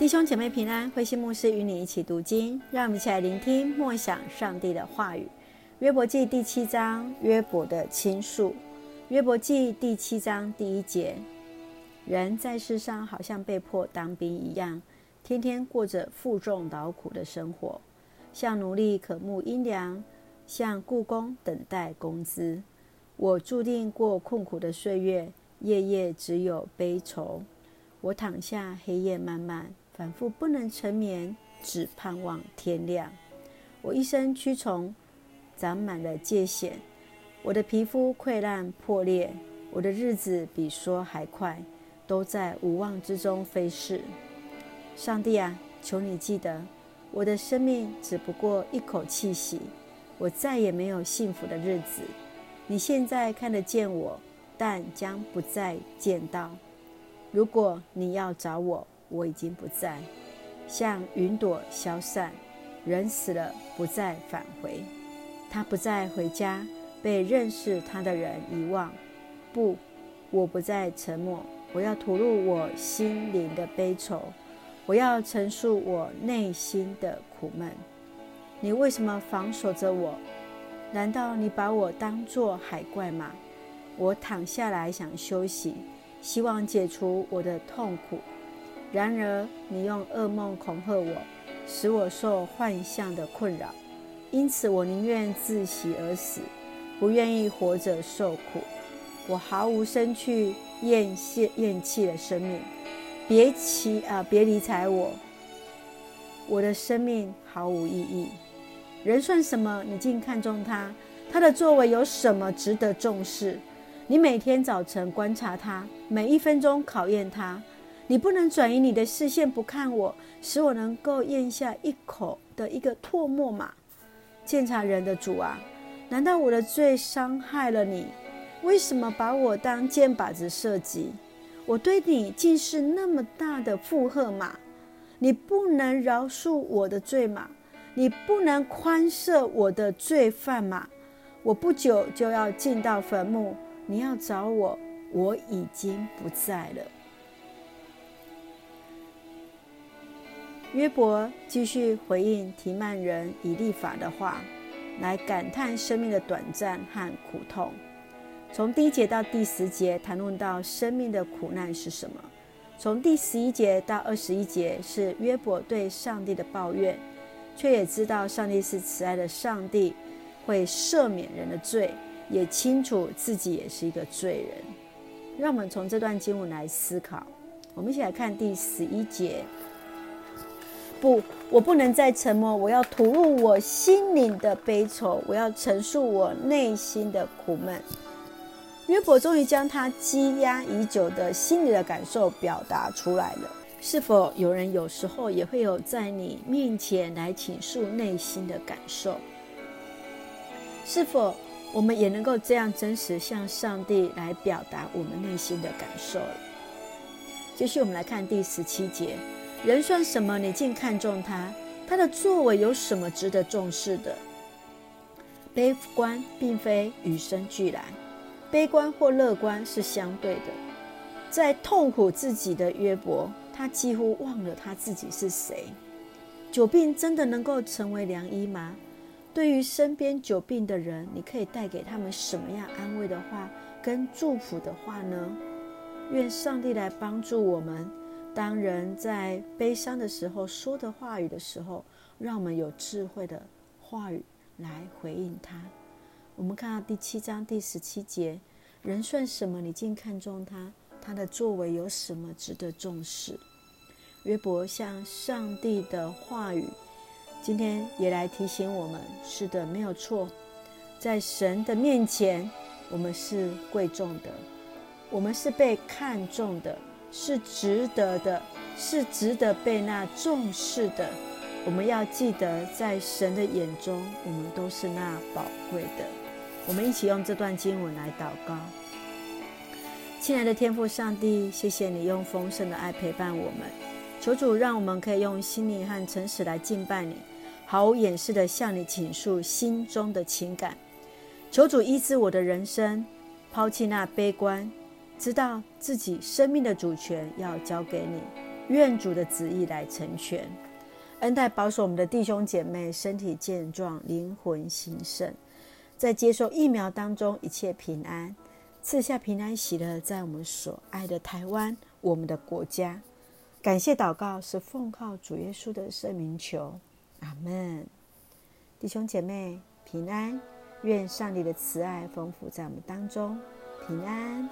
弟兄姐妹平安，慧馨牧师与你一起读经，让我们一起来聆听默想上帝的话语。约伯记第七章，约伯的倾诉。约伯记第七章第一节：人在世上好像被迫当兵一样，天天过着负重劳苦的生活，像奴隶渴慕阴凉，像雇工等待工资。我注定过困苦的岁月，夜夜只有悲愁。我躺下，黑夜漫漫。反复不能成眠，只盼望天亮。我一身蛆虫，长满了疥癬。我的皮肤溃烂破裂，我的日子比说还快，都在无望之中飞逝。上帝啊，求你记得，我的生命只不过一口气息，我再也没有幸福的日子。你现在看得见我，但将不再见到。如果你要找我，我已经不在，像云朵消散，人死了不再返回，他不再回家，被认识他的人遗忘。不，我不再沉默，我要吐露我心灵的悲愁，我要陈述我内心的苦闷。你为什么防守着我？难道你把我当作海怪吗？我躺下来想休息，希望解除我的痛苦。然而，你用噩梦恐吓我，使我受幻象的困扰。因此，我宁愿窒息而死，不愿意活着受苦。我毫无生趣，厌弃厌弃了生命。别奇啊，别理睬我，我的生命毫无意义。人算什么？你竟看重他？他的作为有什么值得重视？你每天早晨观察他，每一分钟考验他。你不能转移你的视线不看我，使我能够咽下一口的一个唾沫吗？鉴察人的主啊，难道我的罪伤害了你？为什么把我当箭靶子射击？我对你竟是那么大的负荷吗？你不能饶恕我的罪吗？你不能宽赦我的罪犯吗？我不久就要进到坟墓，你要找我，我已经不在了。约伯继续回应提曼人以立法的话，来感叹生命的短暂和苦痛。从第一节到第十节谈论到生命的苦难是什么；从第十一节到二十一节是约伯对上帝的抱怨，却也知道上帝是慈爱的上帝，会赦免人的罪，也清楚自己也是一个罪人。让我们从这段经文来思考。我们一起来看第十一节。不，我不能再沉默。我要吐露我心灵的悲愁，我要陈述我内心的苦闷。约伯终于将他积压已久的心里的感受表达出来了。是否有人有时候也会有在你面前来倾诉内心的感受？是否我们也能够这样真实向上帝来表达我们内心的感受？继续，我们来看第十七节。人算什么？你竟看重他？他的作为有什么值得重视的？悲观并非与生俱来，悲观或乐观是相对的。在痛苦自己的约伯，他几乎忘了他自己是谁。久病真的能够成为良医吗？对于身边久病的人，你可以带给他们什么样安慰的话跟祝福的话呢？愿上帝来帮助我们。当人在悲伤的时候说的话语的时候，让我们有智慧的话语来回应他。我们看到第七章第十七节：人算什么？你竟看重他？他的作为有什么值得重视？约伯向上帝的话语，今天也来提醒我们：是的，没有错，在神的面前，我们是贵重的，我们是被看重的。是值得的，是值得被那重视的。我们要记得，在神的眼中，我们都是那宝贵的。我们一起用这段经文来祷告。亲爱的天父上帝，谢谢你用丰盛的爱陪伴我们。求主让我们可以用心灵和诚实来敬拜你，毫无掩饰的向你倾诉心中的情感。求主医治我的人生，抛弃那悲观。知道自己生命的主权要交给你，愿主的旨意来成全。恩待保守我们的弟兄姐妹身体健壮，灵魂兴盛，在接受疫苗当中一切平安，赐下平安喜乐，在我们所爱的台湾，我们的国家。感谢祷告是奉靠主耶稣的圣名求，阿门。弟兄姐妹平安，愿上帝的慈爱丰富在我们当中，平安。